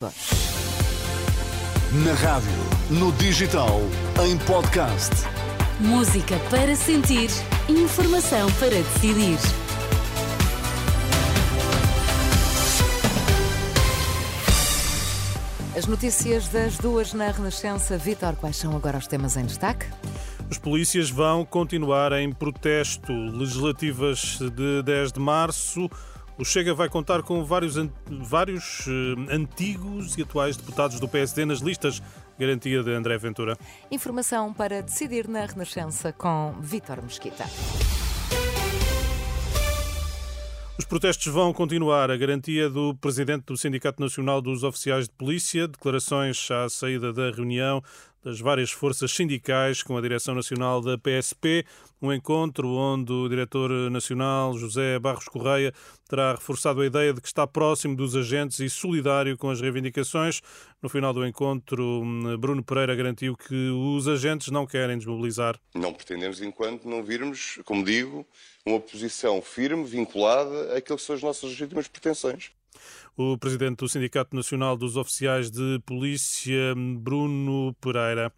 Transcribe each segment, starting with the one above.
Na rádio, no digital, em podcast. Música para sentir, informação para decidir. As notícias das duas na Renascença. Vitor, quais são agora os temas em destaque? Os polícias vão continuar em protesto. Legislativas de 10 de março. O Chega vai contar com vários, vários uh, antigos e atuais deputados do PSD nas listas. Garantia de André Ventura. Informação para decidir na Renascença com Vítor Mesquita. Os protestos vão continuar. A garantia do presidente do Sindicato Nacional dos Oficiais de Polícia, declarações à saída da reunião das várias forças sindicais com a direção nacional da PSP, um encontro onde o diretor nacional José Barros Correia terá reforçado a ideia de que está próximo dos agentes e solidário com as reivindicações. No final do encontro, Bruno Pereira garantiu que os agentes não querem desmobilizar. Não pretendemos enquanto não virmos, como digo, uma posição firme, vinculada àquilo que são as nossas legítimas pretensões. O presidente do Sindicato Nacional dos Oficiais de Polícia, Bruno Pereira.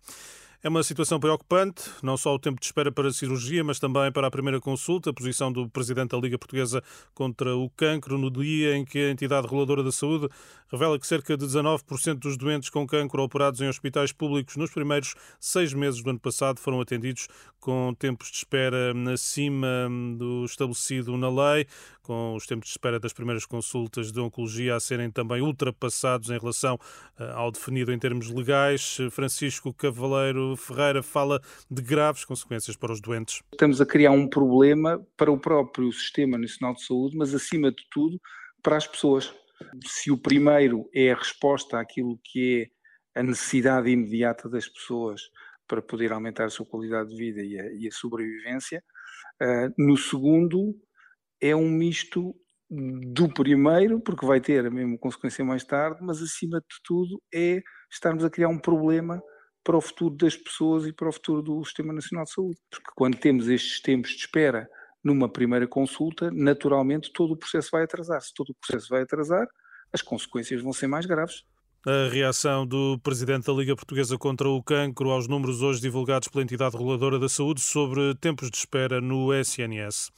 É uma situação preocupante, não só o tempo de espera para a cirurgia, mas também para a primeira consulta. A posição do presidente da Liga Portuguesa contra o cancro no dia em que a entidade reguladora da saúde revela que cerca de 19% dos doentes com cancro operados em hospitais públicos nos primeiros seis meses do ano passado foram atendidos com tempos de espera acima do estabelecido na lei, com os tempos de espera das primeiras consultas de oncologia a serem também ultrapassados em relação eh, ao definido em termos legais. Francisco Cavaleiro Ferreira fala de graves consequências para os doentes. Estamos a criar um problema para o próprio Sistema Nacional de Saúde, mas acima de tudo para as pessoas. Se o primeiro é a resposta àquilo que é a necessidade imediata das pessoas para poder aumentar a sua qualidade de vida e a, e a sobrevivência, uh, no segundo é um misto do primeiro, porque vai ter a mesma consequência mais tarde, mas acima de tudo é estarmos a criar um problema para o futuro das pessoas e para o futuro do Sistema Nacional de Saúde. Porque quando temos estes tempos de espera numa primeira consulta, naturalmente todo o processo vai atrasar. Se todo o processo vai atrasar, as consequências vão ser mais graves. A reação do presidente da Liga Portuguesa contra o cancro aos números hoje divulgados pela entidade reguladora da saúde sobre tempos de espera no SNS.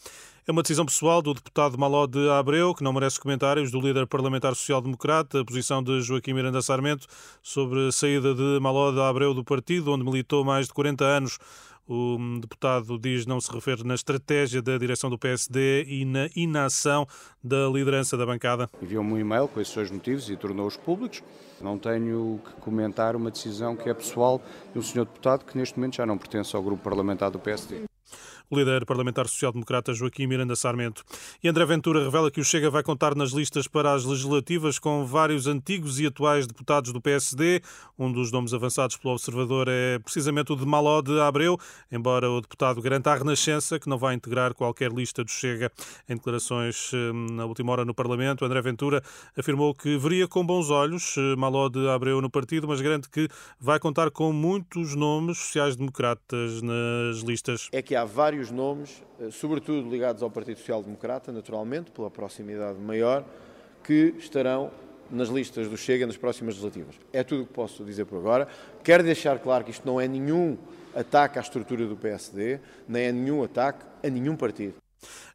É uma decisão pessoal do deputado Maló de Abreu, que não merece comentários, do líder parlamentar social-democrata, a posição de Joaquim Miranda Sarmento sobre a saída de Maló de Abreu do partido, onde militou mais de 40 anos. O deputado diz não se refere na estratégia da direção do PSD e na inação da liderança da bancada. Enviou-me um e-mail com esses dois motivos e tornou-os públicos. Não tenho que comentar uma decisão que é pessoal do senhor deputado, que neste momento já não pertence ao grupo parlamentar do PSD o líder parlamentar social-democrata Joaquim Miranda Sarmento. E André Ventura revela que o Chega vai contar nas listas para as legislativas com vários antigos e atuais deputados do PSD. Um dos nomes avançados pelo observador é precisamente o de Maló de Abreu, embora o deputado garanta à Renascença que não vai integrar qualquer lista do Chega. Em declarações hum, na última hora no Parlamento, André Ventura afirmou que veria com bons olhos hum, Maló de Abreu no partido, mas garante que vai contar com muitos nomes sociais-democratas nas listas. É que há vários vários nomes, eh, sobretudo ligados ao Partido Social Democrata, naturalmente, pela proximidade maior, que estarão nas listas do Chega nas próximas legislativas. É tudo o que posso dizer por agora. Quero deixar claro que isto não é nenhum ataque à estrutura do PSD, nem é nenhum ataque a nenhum partido.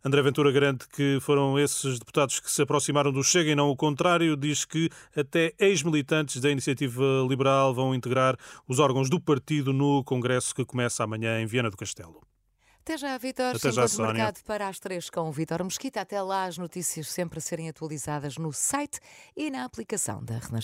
André Ventura garante que foram esses deputados que se aproximaram do Chega e não o contrário. Diz que até ex-militantes da Iniciativa Liberal vão integrar os órgãos do partido no Congresso que começa amanhã em Viana do Castelo. Até já, Vitor. Até já, Sónia. marcado para as três com o Vitor Mesquita. Até lá, as notícias sempre a serem atualizadas no site e na aplicação da Renascença.